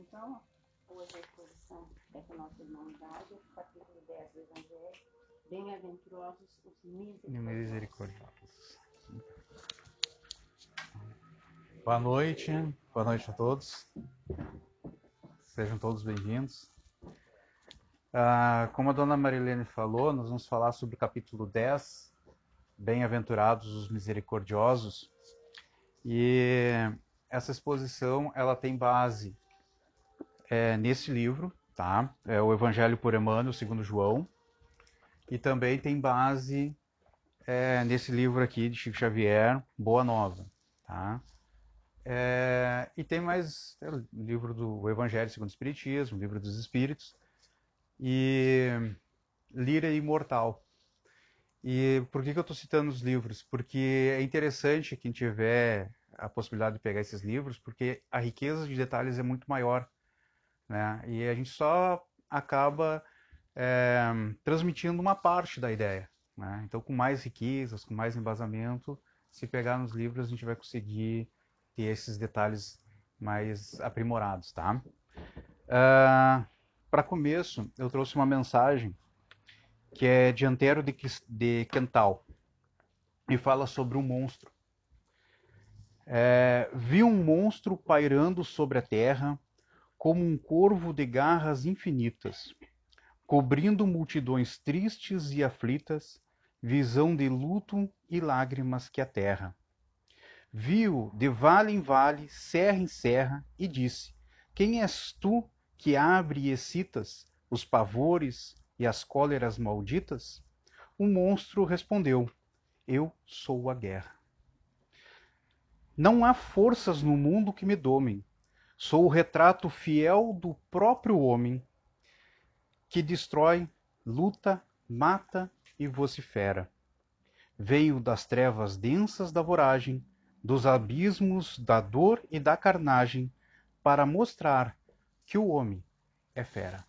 Então, hoje a exposição é com a nossa Dádia, capítulo 10 do Evangelho. Bem-aventurosos os misericordiosos. Boa noite, boa noite a todos. Sejam todos bem-vindos. Ah, como a dona Marilene falou, nós vamos falar sobre o capítulo 10, Bem-aventurados os misericordiosos. E essa exposição ela tem base é, nesse livro, tá? É o Evangelho por Emmanuel, segundo João, e também tem base é, nesse livro aqui de Chico Xavier, Boa Nova, tá? É, e tem mais é, o livro do Evangelho segundo o Espiritismo, o livro dos Espíritos e Lira Imortal. E por que, que eu estou citando os livros? Porque é interessante quem tiver a possibilidade de pegar esses livros, porque a riqueza de detalhes é muito maior né? E a gente só acaba é, transmitindo uma parte da ideia. Né? Então, com mais riquezas, com mais embasamento, se pegar nos livros, a gente vai conseguir ter esses detalhes mais aprimorados, tá? Uh, ah, Para começo, eu trouxe uma mensagem que é dianteiro de, de Quental e fala sobre um monstro. É, vi um monstro pairando sobre a terra como um corvo de garras infinitas, cobrindo multidões tristes e aflitas, visão de luto e lágrimas que a terra. Viu de vale em vale, serra em serra, e disse: Quem és tu que abre e excitas os pavores e as cóleras malditas? O monstro respondeu: Eu sou a guerra. Não há forças no mundo que me domem, Sou o retrato fiel do próprio homem que destrói, luta, mata e vocifera. Veio das trevas densas da voragem, dos abismos da dor e da carnagem, para mostrar que o homem é fera.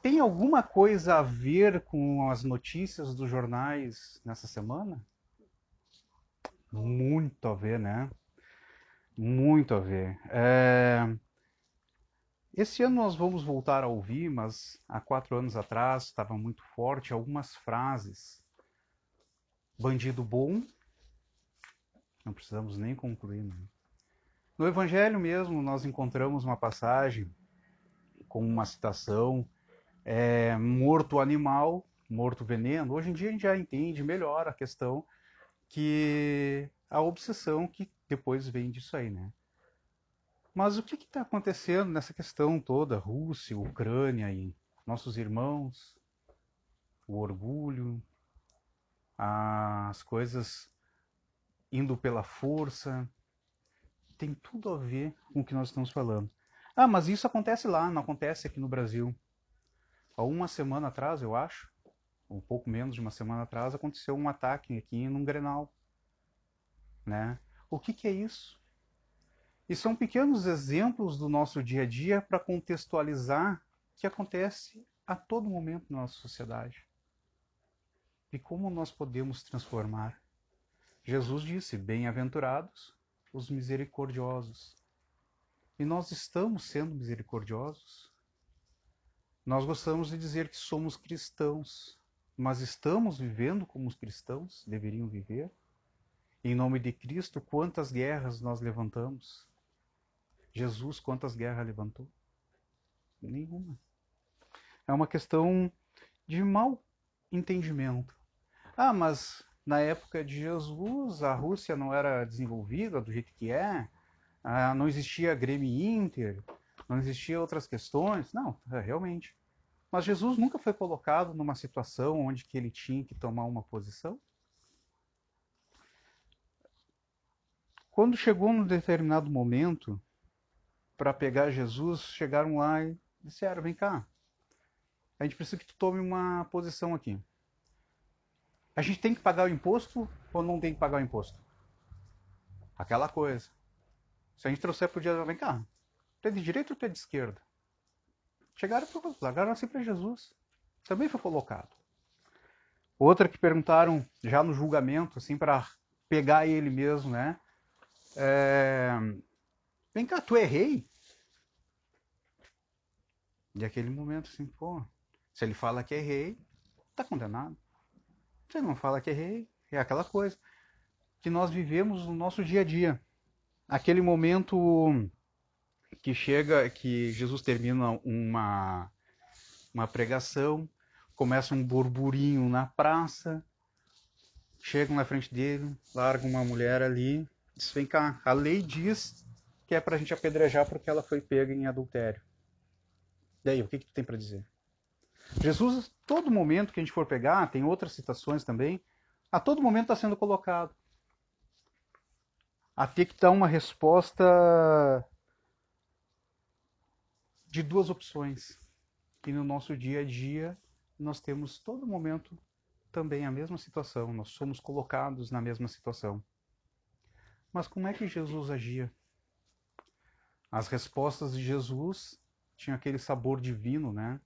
Tem alguma coisa a ver com as notícias dos jornais nessa semana? Muito a ver, né? Muito a ver. É... Esse ano nós vamos voltar a ouvir, mas há quatro anos atrás estava muito forte algumas frases. Bandido bom, não precisamos nem concluir. Né? No Evangelho mesmo, nós encontramos uma passagem com uma citação: é, morto animal, morto veneno. Hoje em dia a gente já entende melhor a questão que a obsessão que depois vem disso aí, né? Mas o que está acontecendo nessa questão toda, Rússia, Ucrânia e nossos irmãos, o orgulho, as coisas indo pela força, tem tudo a ver com o que nós estamos falando. Ah, mas isso acontece lá, não acontece aqui no Brasil. Há uma semana atrás, eu acho, um pouco menos de uma semana atrás, aconteceu um ataque aqui num Grenal, né? O que, que é isso? E são pequenos exemplos do nosso dia a dia para contextualizar o que acontece a todo momento na nossa sociedade. E como nós podemos transformar. Jesus disse: Bem-aventurados os misericordiosos. E nós estamos sendo misericordiosos. Nós gostamos de dizer que somos cristãos, mas estamos vivendo como os cristãos deveriam viver? Em nome de Cristo, quantas guerras nós levantamos? Jesus, quantas guerras levantou? Nenhuma. É uma questão de mau entendimento. Ah, mas na época de Jesus a Rússia não era desenvolvida do jeito que é, ah, não existia Grêmio Inter, não existia outras questões. Não, é, realmente. Mas Jesus nunca foi colocado numa situação onde que ele tinha que tomar uma posição. Quando chegou num determinado momento para pegar Jesus, chegaram lá e disseram: Vem cá, a gente precisa que tu tome uma posição aqui. A gente tem que pagar o imposto ou não tem que pagar o imposto? Aquela coisa. Se a gente trouxer para o dia, vem cá, tu é de direita ou tu é de esquerda? Chegaram para largaram assim para Jesus. Também foi colocado. Outra que perguntaram já no julgamento, assim, para pegar ele mesmo, né? É... Vem cá, tu é rei? E aquele momento assim, pô, se ele fala que é rei, tá condenado. Se ele não fala que é rei, é aquela coisa que nós vivemos no nosso dia a dia. Aquele momento que chega, que Jesus termina uma, uma pregação, começa um burburinho na praça, chegam na frente dele, largam uma mulher ali, diz, vem cá, a lei diz que é pra gente apedrejar porque ela foi pega em adultério. E aí, o que, que tu tem para dizer? Jesus, todo momento que a gente for pegar, tem outras citações também, a todo momento está sendo colocado. A ter que dar uma resposta de duas opções. E no nosso dia a dia, nós temos todo momento também a mesma situação, nós somos colocados na mesma situação. Mas como é que Jesus agia? As respostas de Jesus tinham aquele sabor divino, né?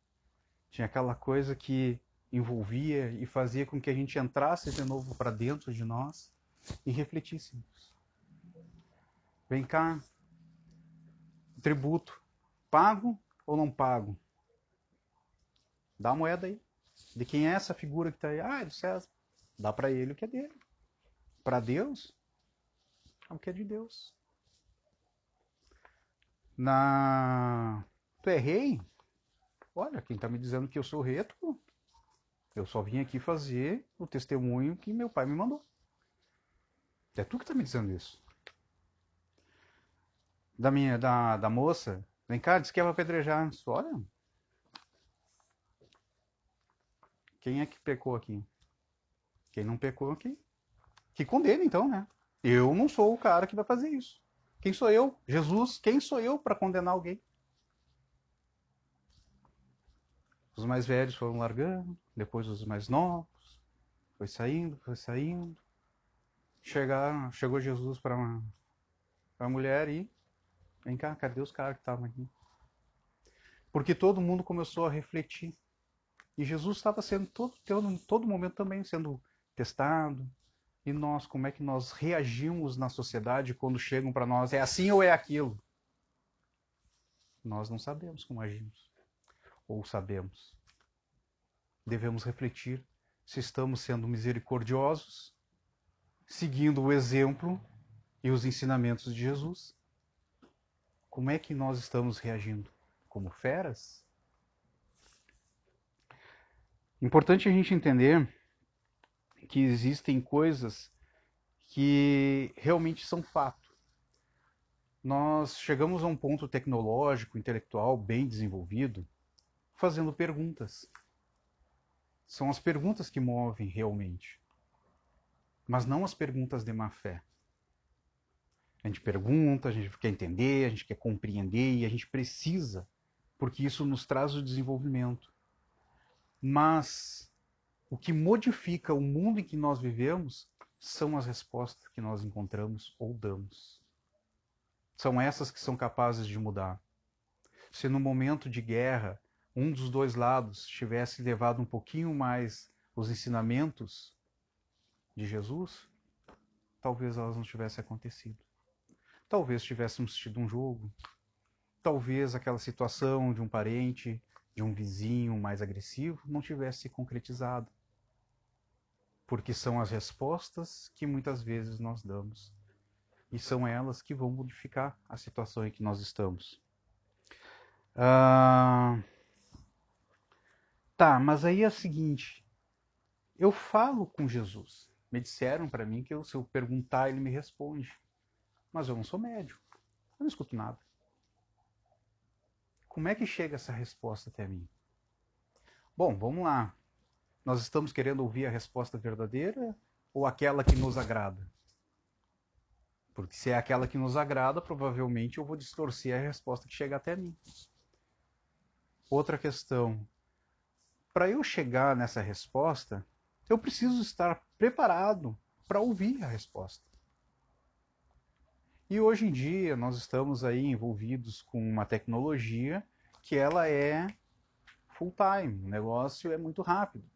Tinha aquela coisa que envolvia e fazia com que a gente entrasse de novo para dentro de nós e refletíssemos. Vem cá, tributo, pago ou não pago? Dá a moeda aí. De quem é essa figura que está aí? Ah, é do César. Dá para ele o que é dele. Para Deus, é o que é de Deus. Na... Tu é rei? Olha, quem está me dizendo que eu sou rei é tu. Eu só vim aqui fazer o testemunho que meu pai me mandou. É tu que está me dizendo isso. Da minha, da, da moça, vem cá, diz que é pra apedrejar. Olha, Quem é que pecou aqui? Quem não pecou aqui? Que condena então, né? Eu não sou o cara que vai fazer isso. Quem sou eu? Jesus, quem sou eu para condenar alguém? Os mais velhos foram largando, depois os mais novos, foi saindo, foi saindo. Chegar, chegou Jesus para a mulher e vem cá, cadê os caras que estavam aqui? Porque todo mundo começou a refletir e Jesus estava sendo todo, todo momento também sendo testado. E nós, como é que nós reagimos na sociedade quando chegam para nós, é assim ou é aquilo? Nós não sabemos como agimos. Ou sabemos. Devemos refletir se estamos sendo misericordiosos, seguindo o exemplo e os ensinamentos de Jesus. Como é que nós estamos reagindo? Como feras? Importante a gente entender que existem coisas que realmente são fato. Nós chegamos a um ponto tecnológico, intelectual bem desenvolvido, fazendo perguntas. São as perguntas que movem realmente, mas não as perguntas de má fé. A gente pergunta, a gente quer entender, a gente quer compreender e a gente precisa, porque isso nos traz o desenvolvimento. Mas o que modifica o mundo em que nós vivemos são as respostas que nós encontramos ou damos. São essas que são capazes de mudar. Se no momento de guerra um dos dois lados tivesse levado um pouquinho mais os ensinamentos de Jesus, talvez elas não tivessem acontecido. Talvez tivéssemos tido um jogo, talvez aquela situação de um parente de um vizinho mais agressivo não tivesse se concretizado. Porque são as respostas que muitas vezes nós damos. E são elas que vão modificar a situação em que nós estamos. Ah... Tá, mas aí é o seguinte: eu falo com Jesus. Me disseram para mim que eu, se eu perguntar, ele me responde. Mas eu não sou médico. Eu não escuto nada. Como é que chega essa resposta até mim? Bom, vamos lá. Nós estamos querendo ouvir a resposta verdadeira ou aquela que nos agrada? Porque se é aquela que nos agrada, provavelmente eu vou distorcer a resposta que chega até mim. Outra questão. Para eu chegar nessa resposta, eu preciso estar preparado para ouvir a resposta. E hoje em dia nós estamos aí envolvidos com uma tecnologia que ela é full time, o negócio é muito rápido.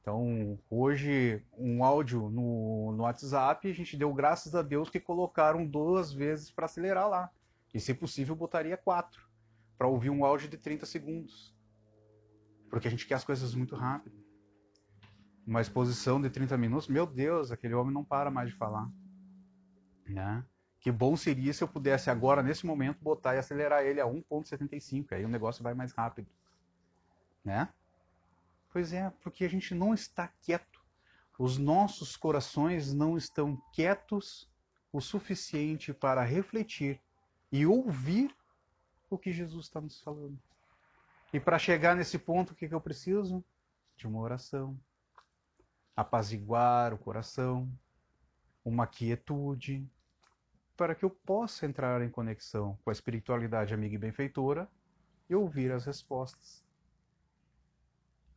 Então, hoje, um áudio no, no WhatsApp, a gente deu graças a Deus que colocaram duas vezes para acelerar lá. E, se possível, botaria quatro. para ouvir um áudio de 30 segundos. Porque a gente quer as coisas muito rápido. Uma exposição de 30 minutos, meu Deus, aquele homem não para mais de falar. Né? Que bom seria se eu pudesse agora, nesse momento, botar e acelerar ele a 1.75, aí o negócio vai mais rápido. Né? Pois é, porque a gente não está quieto. Os nossos corações não estão quietos o suficiente para refletir e ouvir o que Jesus está nos falando. E para chegar nesse ponto, o que, que eu preciso? De uma oração. Apaziguar o coração, uma quietude, para que eu possa entrar em conexão com a espiritualidade amiga e benfeitora e ouvir as respostas.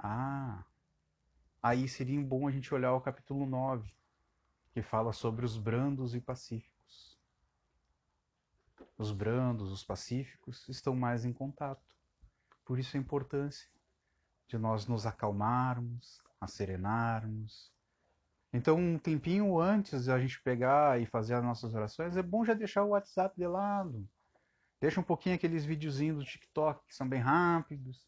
Ah, aí seria bom a gente olhar o capítulo 9, que fala sobre os brandos e pacíficos. Os brandos, os pacíficos estão mais em contato. Por isso a importância de nós nos acalmarmos, serenarmos. Então, um tempinho antes de a gente pegar e fazer as nossas orações, é bom já deixar o WhatsApp de lado. Deixa um pouquinho aqueles videozinhos do TikTok que são bem rápidos.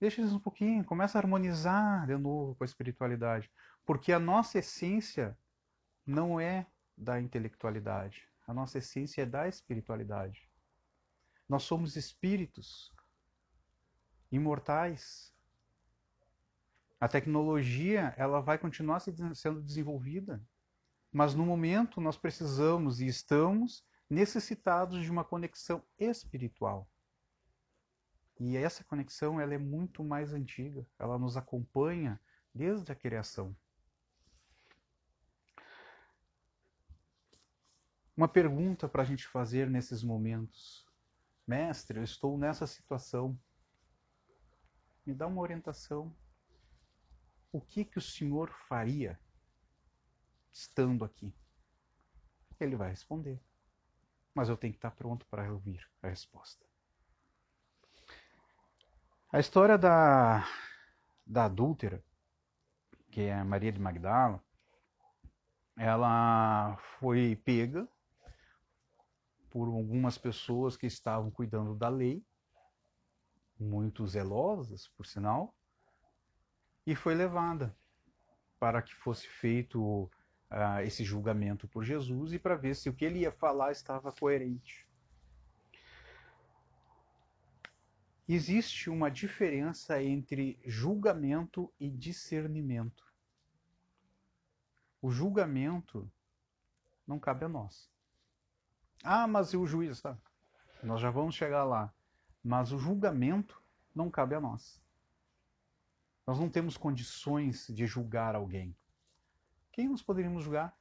Deixa eles um pouquinho, começa a harmonizar de novo com a espiritualidade. Porque a nossa essência não é da intelectualidade. A nossa essência é da espiritualidade. Nós somos espíritos imortais. A tecnologia ela vai continuar sendo desenvolvida, mas no momento nós precisamos e estamos necessitados de uma conexão espiritual. E essa conexão ela é muito mais antiga, ela nos acompanha desde a criação. Uma pergunta para a gente fazer nesses momentos. Mestre, eu estou nessa situação. Me dá uma orientação. O que, que o senhor faria estando aqui? Ele vai responder. Mas eu tenho que estar pronto para ouvir a resposta. A história da, da adúltera, que é Maria de Magdala, ela foi pega por algumas pessoas que estavam cuidando da lei, muito zelosas, por sinal, e foi levada para que fosse feito uh, esse julgamento por Jesus e para ver se o que ele ia falar estava coerente. Existe uma diferença entre julgamento e discernimento. O julgamento não cabe a nós. Ah, mas e o juiz? Tá? Nós já vamos chegar lá. Mas o julgamento não cabe a nós. Nós não temos condições de julgar alguém. Quem nós poderíamos julgar?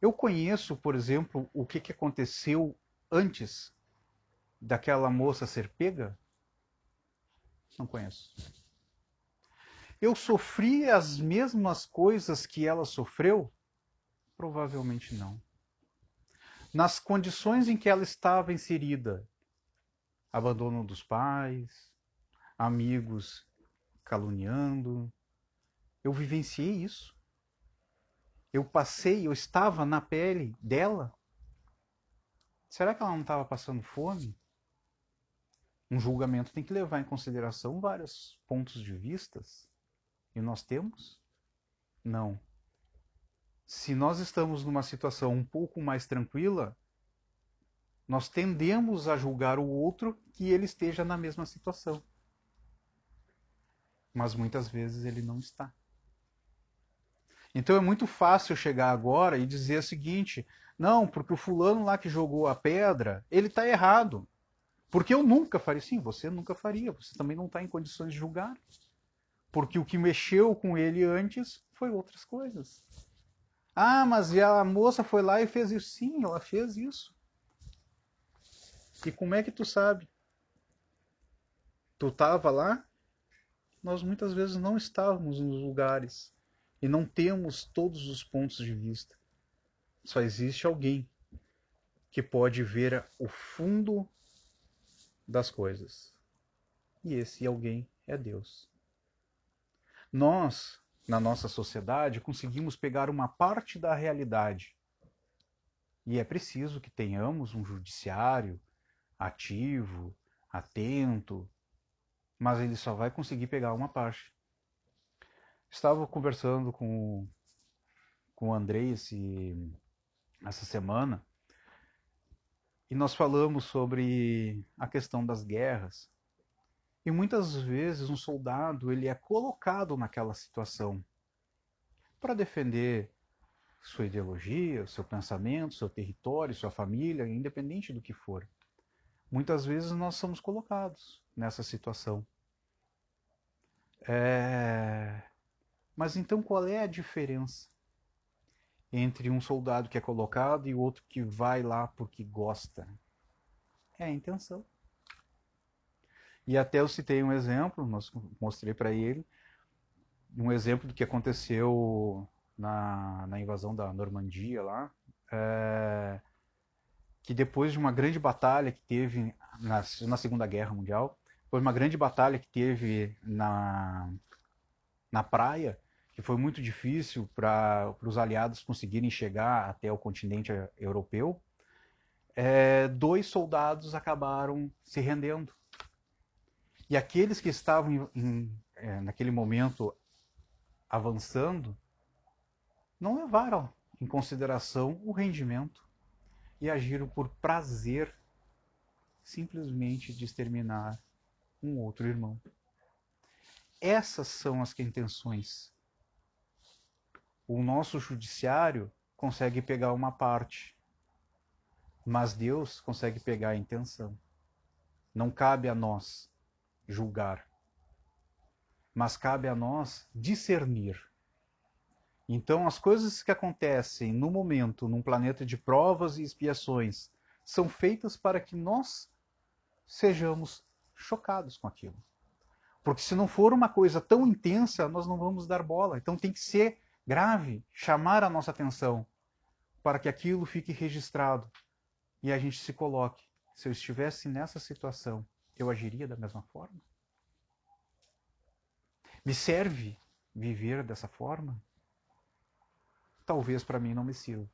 Eu conheço, por exemplo, o que, que aconteceu antes daquela moça ser pega? Não conheço. Eu sofri as mesmas coisas que ela sofreu? Provavelmente não. Nas condições em que ela estava inserida, abandono dos pais, amigos caluniando, eu vivenciei isso. Eu passei, eu estava na pele dela. Será que ela não estava passando fome? Um julgamento tem que levar em consideração vários pontos de vistas. E nós temos? Não se nós estamos numa situação um pouco mais tranquila, nós tendemos a julgar o outro que ele esteja na mesma situação. Mas muitas vezes ele não está. Então é muito fácil chegar agora e dizer o seguinte: não, porque o fulano lá que jogou a pedra, ele está errado. Porque eu nunca faria. Sim, você nunca faria. Você também não está em condições de julgar. Porque o que mexeu com ele antes foi outras coisas. Ah, mas a moça foi lá e fez isso. Sim, ela fez isso. E como é que tu sabe? Tu estava lá? Nós muitas vezes não estávamos nos lugares e não temos todos os pontos de vista. Só existe alguém que pode ver o fundo das coisas. E esse alguém é Deus. Nós na nossa sociedade, conseguimos pegar uma parte da realidade E é preciso que tenhamos um judiciário ativo, atento, mas ele só vai conseguir pegar uma parte. Estava conversando com, com o Andrei esse, essa semana e nós falamos sobre a questão das guerras. E muitas vezes um soldado ele é colocado naquela situação para defender sua ideologia, seu pensamento, seu território, sua família, independente do que for. Muitas vezes nós somos colocados nessa situação. É... Mas então qual é a diferença entre um soldado que é colocado e outro que vai lá porque gosta? É a intenção. E até eu citei um exemplo, mostrei para ele, um exemplo do que aconteceu na, na invasão da Normandia lá, é, que depois de uma grande batalha que teve na, na Segunda Guerra Mundial, foi uma grande batalha que teve na, na praia, que foi muito difícil para os aliados conseguirem chegar até o continente europeu, é, dois soldados acabaram se rendendo. E aqueles que estavam em, em, é, naquele momento avançando não levaram em consideração o rendimento e agiram por prazer simplesmente de exterminar um outro irmão. Essas são as intenções. O nosso judiciário consegue pegar uma parte, mas Deus consegue pegar a intenção. Não cabe a nós julgar, mas cabe a nós discernir então, as coisas que acontecem no momento, num planeta de provas e expiações, são feitas para que nós sejamos chocados com aquilo. Porque se não for uma coisa tão intensa, nós não vamos dar bola. Então tem que ser grave, chamar a nossa atenção, para que aquilo fique registrado e a gente se coloque. Se eu estivesse nessa situação, eu agiria da mesma forma? Me serve viver dessa forma? talvez para mim não me sirva.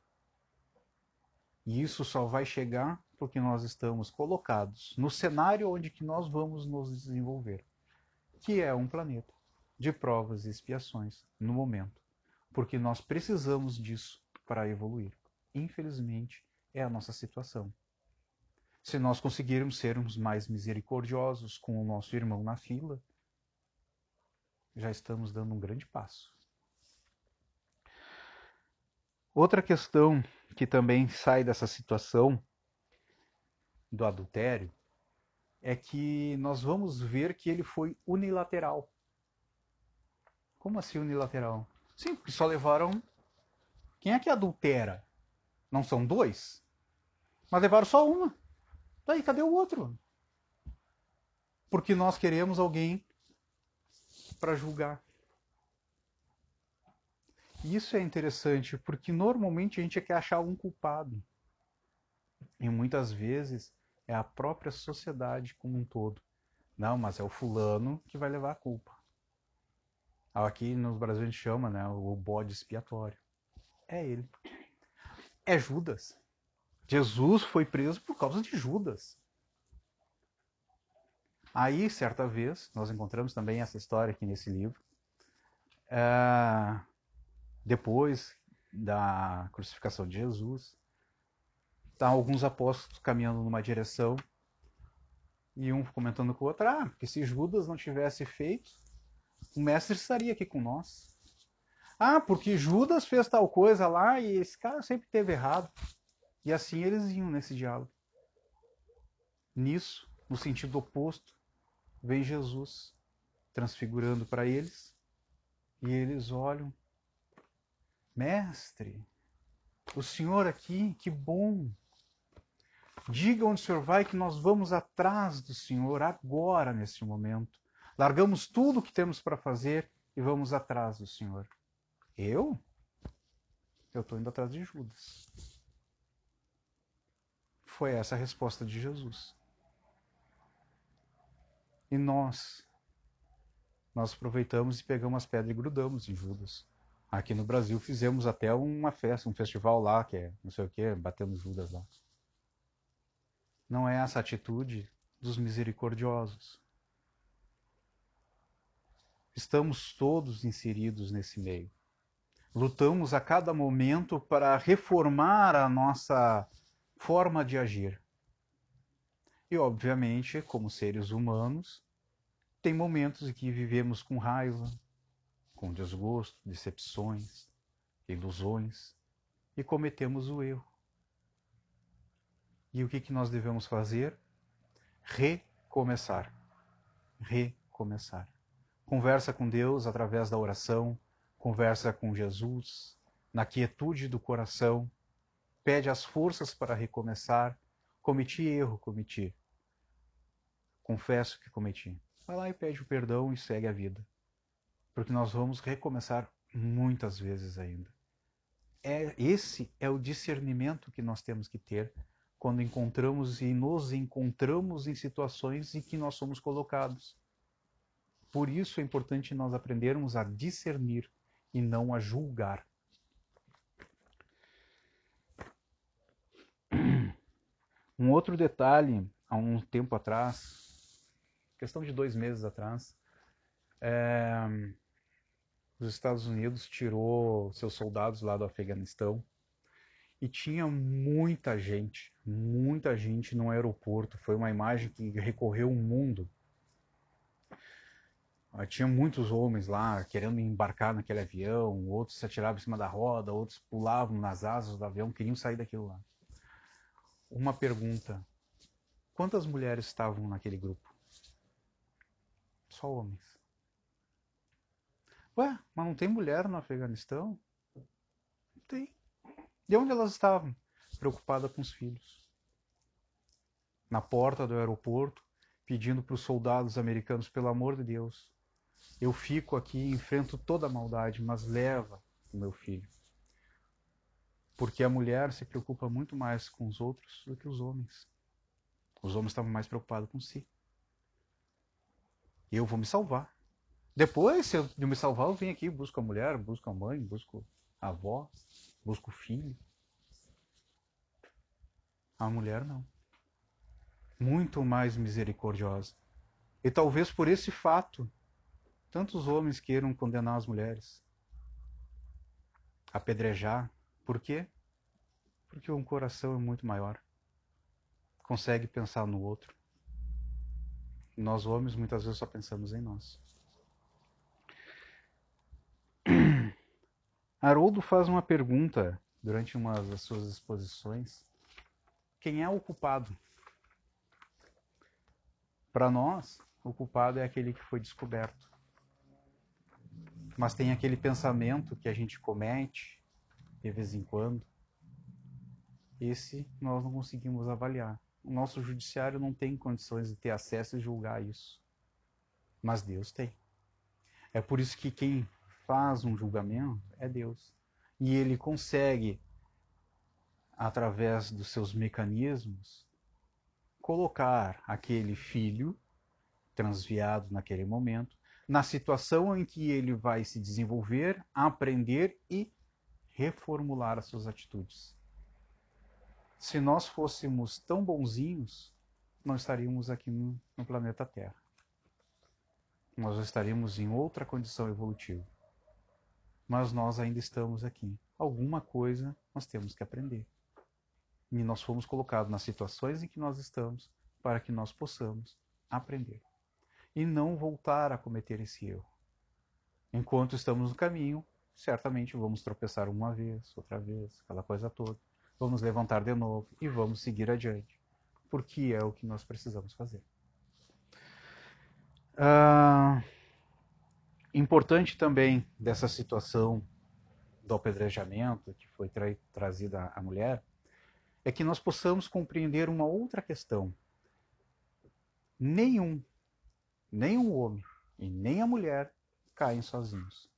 E isso só vai chegar porque nós estamos colocados no cenário onde que nós vamos nos desenvolver, que é um planeta de provas e expiações no momento, porque nós precisamos disso para evoluir. Infelizmente, é a nossa situação. Se nós conseguirmos sermos mais misericordiosos com o nosso irmão na fila, já estamos dando um grande passo. Outra questão que também sai dessa situação do adultério é que nós vamos ver que ele foi unilateral. Como assim unilateral? Sim, porque só levaram. Quem é que adultera? Não são dois? Mas levaram só uma. Daí, cadê o outro? Porque nós queremos alguém para julgar. Isso é interessante porque normalmente a gente quer achar um culpado. E muitas vezes é a própria sociedade como um todo. Não, mas é o fulano que vai levar a culpa. Aqui no Brasil a gente chama né, o bode expiatório. É ele. É Judas. Jesus foi preso por causa de Judas. Aí, certa vez, nós encontramos também essa história aqui nesse livro. É, depois da crucificação de Jesus, tá alguns apóstolos caminhando numa direção e um comentando com o outro, ah, porque se Judas não tivesse feito, o mestre estaria aqui com nós. Ah, porque Judas fez tal coisa lá e esse cara sempre teve errado. E assim eles iam nesse diálogo. Nisso, no sentido oposto, vem Jesus transfigurando para eles e eles olham Mestre, o Senhor aqui, que bom. Diga onde o Senhor vai que nós vamos atrás do Senhor agora, nesse momento. Largamos tudo o que temos para fazer e vamos atrás do Senhor. Eu? Eu estou indo atrás de Judas. Foi essa a resposta de Jesus. E nós? Nós aproveitamos e pegamos as pedras e grudamos em Judas Aqui no Brasil fizemos até uma festa, um festival lá, que é não sei o que, batendo Judas lá. Não é essa atitude dos misericordiosos. Estamos todos inseridos nesse meio. Lutamos a cada momento para reformar a nossa forma de agir. E, obviamente, como seres humanos, tem momentos em que vivemos com raiva, com desgosto, decepções, ilusões e cometemos o erro. E o que, que nós devemos fazer? Recomeçar. Recomeçar. Conversa com Deus através da oração, conversa com Jesus, na quietude do coração, pede as forças para recomeçar. Cometi erro, cometi. Confesso que cometi. Vai lá e pede o perdão e segue a vida porque nós vamos recomeçar muitas vezes ainda. É, esse é o discernimento que nós temos que ter quando encontramos e nos encontramos em situações em que nós somos colocados. Por isso é importante nós aprendermos a discernir e não a julgar. Um outro detalhe, há um tempo atrás, questão de dois meses atrás, é, os Estados Unidos tirou seus soldados lá do Afeganistão e tinha muita gente, muita gente no aeroporto. Foi uma imagem que recorreu o mundo. Ah, tinha muitos homens lá querendo embarcar naquele avião, outros se atiravam em cima da roda, outros pulavam nas asas do avião, queriam sair daquilo lá. Uma pergunta: quantas mulheres estavam naquele grupo? Só homens. Ué, mas não tem mulher no Afeganistão? Não tem. E onde elas estavam? Preocupadas com os filhos. Na porta do aeroporto, pedindo para os soldados americanos, pelo amor de Deus, eu fico aqui, enfrento toda a maldade, mas leva o meu filho. Porque a mulher se preocupa muito mais com os outros do que os homens. Os homens estavam mais preocupados com si. Eu vou me salvar. Depois, se eu me salvar, eu venho aqui, busco a mulher, busco a mãe, busco a avó, busco o filho. A mulher não. Muito mais misericordiosa. E talvez por esse fato, tantos homens queiram condenar as mulheres, apedrejar. Por quê? Porque um coração é muito maior. Consegue pensar no outro. Nós homens muitas vezes só pensamos em nós. Haroldo faz uma pergunta durante uma das suas exposições: quem é o culpado? Para nós, o culpado é aquele que foi descoberto. Mas tem aquele pensamento que a gente comete de vez em quando. Esse nós não conseguimos avaliar. O nosso judiciário não tem condições de ter acesso e julgar isso. Mas Deus tem. É por isso que quem faz um julgamento é Deus. E ele consegue, através dos seus mecanismos, colocar aquele filho transviado naquele momento na situação em que ele vai se desenvolver, aprender e reformular as suas atitudes. Se nós fôssemos tão bonzinhos, não estaríamos aqui no, no planeta Terra. Nós estaríamos em outra condição evolutiva mas nós ainda estamos aqui. Alguma coisa nós temos que aprender. E nós fomos colocados nas situações em que nós estamos para que nós possamos aprender. E não voltar a cometer esse erro. Enquanto estamos no caminho, certamente vamos tropeçar uma vez, outra vez, aquela coisa toda. Vamos levantar de novo e vamos seguir adiante. Porque é o que nós precisamos fazer. Ah. Importante também dessa situação do apedrejamento que foi tra trazida à mulher é que nós possamos compreender uma outra questão. Nenhum, nem o homem e nem a mulher caem sozinhos.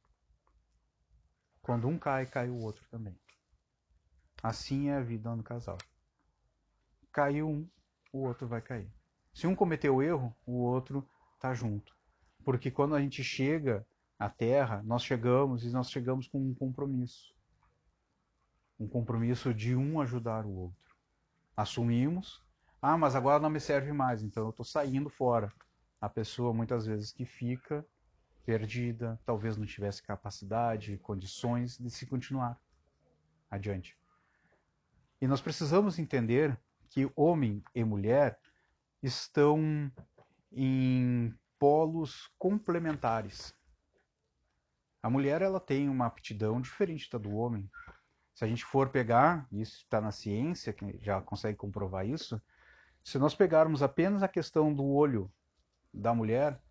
Quando um cai, cai o outro também. Assim é a vida no casal. Caiu um, o outro vai cair. Se um cometeu erro, o outro está junto. Porque quando a gente chega a Terra, nós chegamos e nós chegamos com um compromisso. Um compromisso de um ajudar o outro. Assumimos, ah, mas agora não me serve mais, então eu estou saindo fora. A pessoa muitas vezes que fica perdida, talvez não tivesse capacidade, condições de se continuar adiante. E nós precisamos entender que homem e mulher estão em polos complementares. A mulher ela tem uma aptidão diferente da do homem. Se a gente for pegar, isso está na ciência, que já consegue comprovar isso, se nós pegarmos apenas a questão do olho da mulher,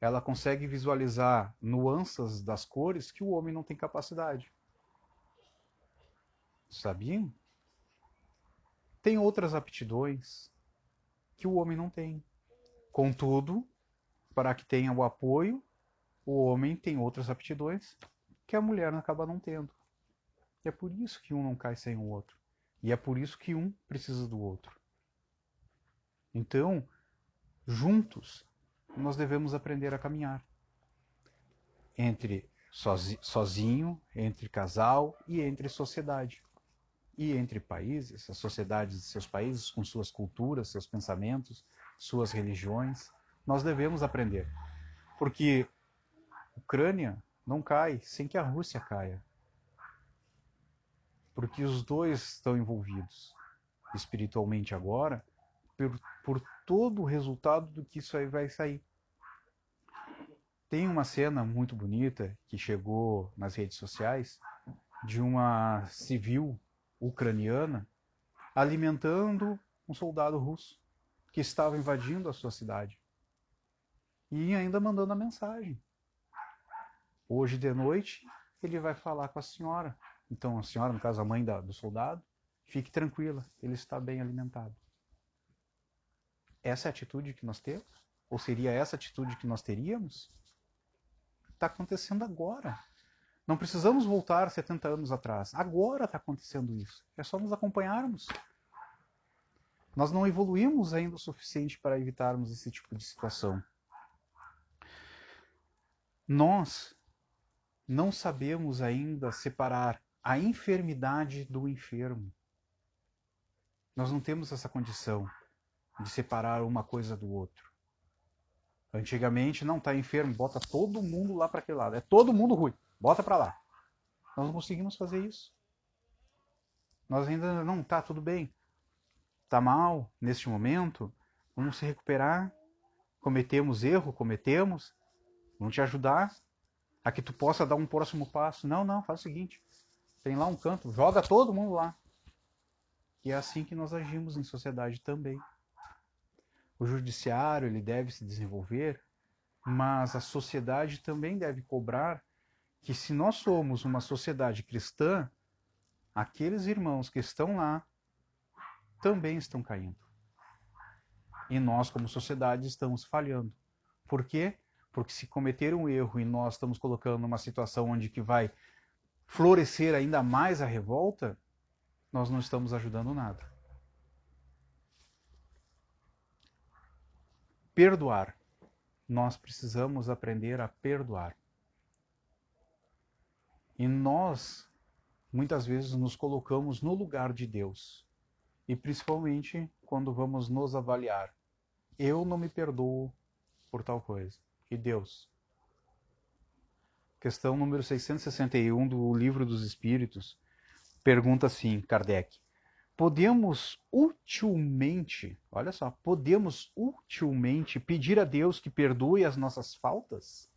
ela consegue visualizar nuances das cores que o homem não tem capacidade. Sabiam? Tem outras aptidões que o homem não tem. Contudo, para que tenha o apoio, o homem tem outras aptidões que a mulher acaba não tendo. É por isso que um não cai sem o outro. E é por isso que um precisa do outro. Então, juntos, nós devemos aprender a caminhar. Entre sozinho, entre casal e entre sociedade. E entre países, as sociedades de seus países, com suas culturas, seus pensamentos, suas religiões. Nós devemos aprender. Porque Ucrânia não cai sem que a Rússia caia. Porque os dois estão envolvidos espiritualmente agora por, por todo o resultado do que isso aí vai sair. Tem uma cena muito bonita que chegou nas redes sociais de uma civil ucraniana alimentando um soldado russo que estava invadindo a sua cidade. E ainda mandando a mensagem. Hoje de noite ele vai falar com a senhora. Então a senhora, no caso a mãe da, do soldado, fique tranquila, ele está bem alimentado. Essa é a atitude que nós temos? Ou seria essa a atitude que nós teríamos? Está acontecendo agora. Não precisamos voltar 70 anos atrás. Agora está acontecendo isso. É só nos acompanharmos. Nós não evoluímos ainda o suficiente para evitarmos esse tipo de situação. Nós não sabemos ainda separar a enfermidade do enfermo. Nós não temos essa condição de separar uma coisa do outro. Antigamente, não está enfermo, bota todo mundo lá para aquele lado. É todo mundo ruim, bota para lá. Nós não conseguimos fazer isso. Nós ainda não tá tudo bem. Tá mal neste momento, vamos se recuperar. Cometemos erro, cometemos. Vamos te ajudar a que tu possa dar um próximo passo. Não, não, faz o seguinte. Tem lá um canto, joga todo mundo lá. E é assim que nós agimos em sociedade também. O judiciário ele deve se desenvolver, mas a sociedade também deve cobrar que se nós somos uma sociedade cristã, aqueles irmãos que estão lá também estão caindo. E nós, como sociedade, estamos falhando. Por quê? Porque se cometer um erro e nós estamos colocando uma situação onde que vai florescer ainda mais a revolta, nós não estamos ajudando nada. Perdoar. Nós precisamos aprender a perdoar. E nós, muitas vezes, nos colocamos no lugar de Deus. E principalmente quando vamos nos avaliar. Eu não me perdoo por tal coisa. E Deus? Questão número 661 do Livro dos Espíritos pergunta assim, Kardec: podemos utilmente, olha só, podemos utilmente pedir a Deus que perdoe as nossas faltas?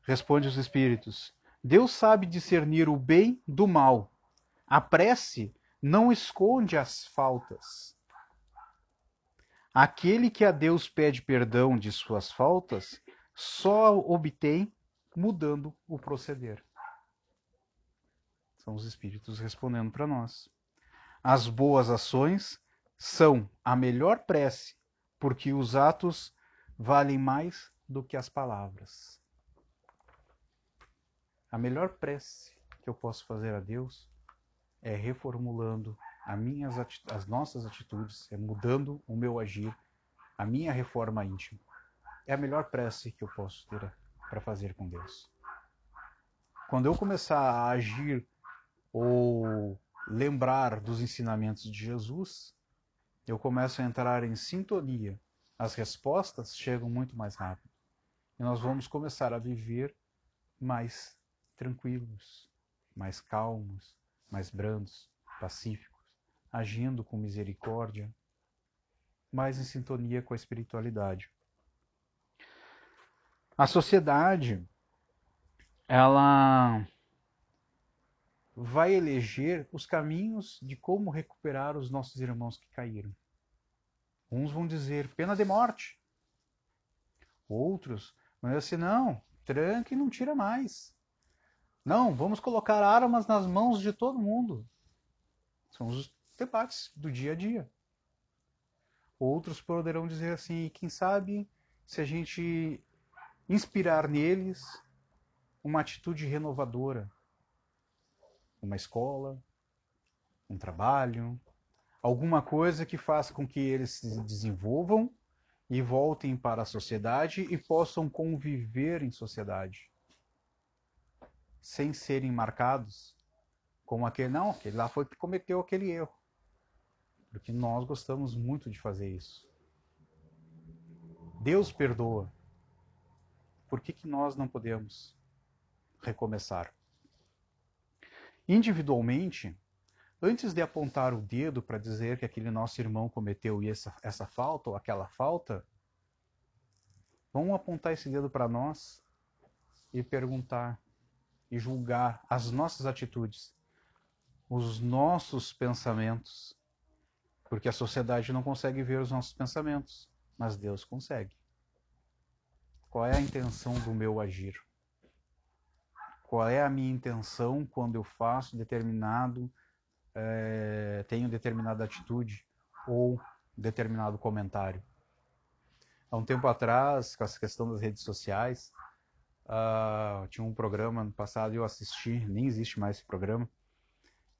Responde os espíritos: Deus sabe discernir o bem do mal. A prece não esconde as faltas. Aquele que a Deus pede perdão de suas faltas só obtém mudando o proceder. São os espíritos respondendo para nós. As boas ações são a melhor prece, porque os atos valem mais do que as palavras. A melhor prece que eu posso fazer a Deus é reformulando as, minhas, as nossas atitudes, é mudando o meu agir, a minha reforma íntima. é a melhor prece que eu posso ter para fazer com Deus. Quando eu começar a agir ou lembrar dos ensinamentos de Jesus, eu começo a entrar em sintonia. As respostas chegam muito mais rápido. E nós vamos começar a viver mais tranquilos, mais calmos, mais brandos, pacíficos, agindo com misericórdia, mais em sintonia com a espiritualidade. A sociedade, ela vai eleger os caminhos de como recuperar os nossos irmãos que caíram. Uns vão dizer pena de morte. Outros vão dizer assim: não, tranque e não tira mais. Não, vamos colocar armas nas mãos de todo mundo. São os debates do dia a dia. Outros poderão dizer assim: quem sabe se a gente inspirar neles uma atitude renovadora, uma escola, um trabalho, alguma coisa que faça com que eles se desenvolvam e voltem para a sociedade e possam conviver em sociedade sem serem marcados como aquele não, aquele lá foi que cometeu aquele erro. Porque nós gostamos muito de fazer isso. Deus perdoa por que, que nós não podemos recomeçar? Individualmente, antes de apontar o dedo para dizer que aquele nosso irmão cometeu essa, essa falta ou aquela falta, vamos apontar esse dedo para nós e perguntar e julgar as nossas atitudes, os nossos pensamentos, porque a sociedade não consegue ver os nossos pensamentos, mas Deus consegue. Qual é a intenção do meu agir? Qual é a minha intenção quando eu faço determinado, é, tenho determinada atitude ou determinado comentário? Há um tempo atrás, com essa questão das redes sociais, uh, tinha um programa no passado eu assisti, nem existe mais esse programa,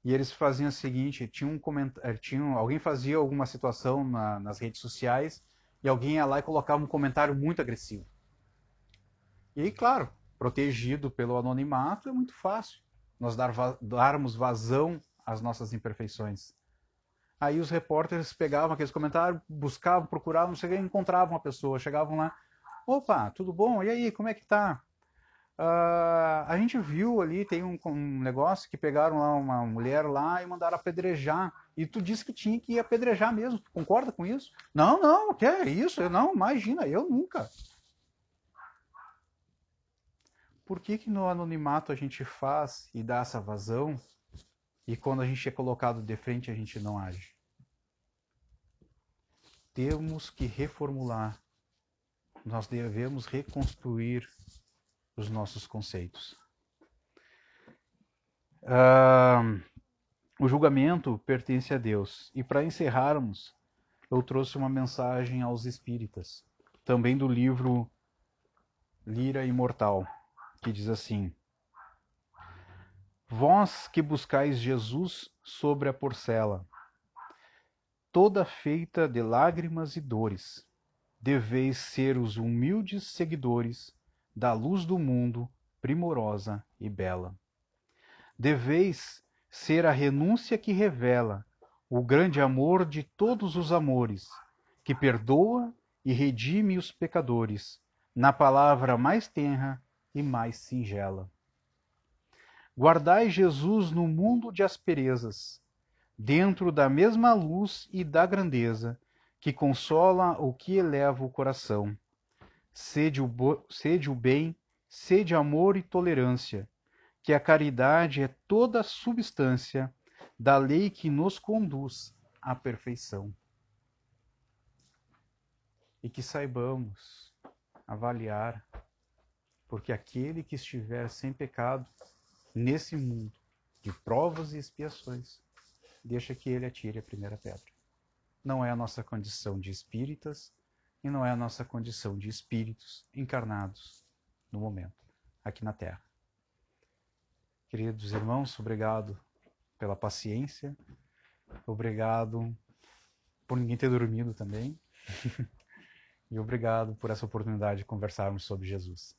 e eles faziam o seguinte: tinha um comentário, eh, tinha, alguém fazia alguma situação na, nas redes sociais e alguém ia lá e colocava um comentário muito agressivo. E aí, claro, protegido pelo anonimato, é muito fácil nós dar, darmos vazão às nossas imperfeições. Aí os repórteres pegavam aqueles comentários, buscavam, procuravam, o que, encontravam a pessoa, chegavam lá, opa, tudo bom? E aí, como é que tá? Uh, a gente viu ali, tem um, um, negócio que pegaram lá uma mulher lá e mandaram apedrejar. E tu disse que tinha que apedrejar mesmo. Tu concorda com isso? Não, não, que é isso? Eu, não, imagina, eu nunca. Por que, que no anonimato a gente faz e dá essa vazão e quando a gente é colocado de frente a gente não age? Temos que reformular, nós devemos reconstruir os nossos conceitos. Uh, o julgamento pertence a Deus. E para encerrarmos, eu trouxe uma mensagem aos espíritas, também do livro Lira Imortal que diz assim: Vós que buscais Jesus sobre a porcela, toda feita de lágrimas e dores, deveis ser os humildes seguidores da luz do mundo, primorosa e bela. Deveis ser a renúncia que revela o grande amor de todos os amores, que perdoa e redime os pecadores, na palavra mais tenra e mais singela. Guardai Jesus no mundo de asperezas, dentro da mesma luz e da grandeza que consola o que eleva o coração. Sede o, sede o bem, sede amor e tolerância, que a caridade é toda a substância da lei que nos conduz à perfeição. E que saibamos avaliar porque aquele que estiver sem pecado nesse mundo de provas e expiações, deixa que ele atire a primeira pedra. Não é a nossa condição de espíritas e não é a nossa condição de espíritos encarnados no momento, aqui na Terra. Queridos irmãos, obrigado pela paciência, obrigado por ninguém ter dormido também. E obrigado por essa oportunidade de conversarmos sobre Jesus.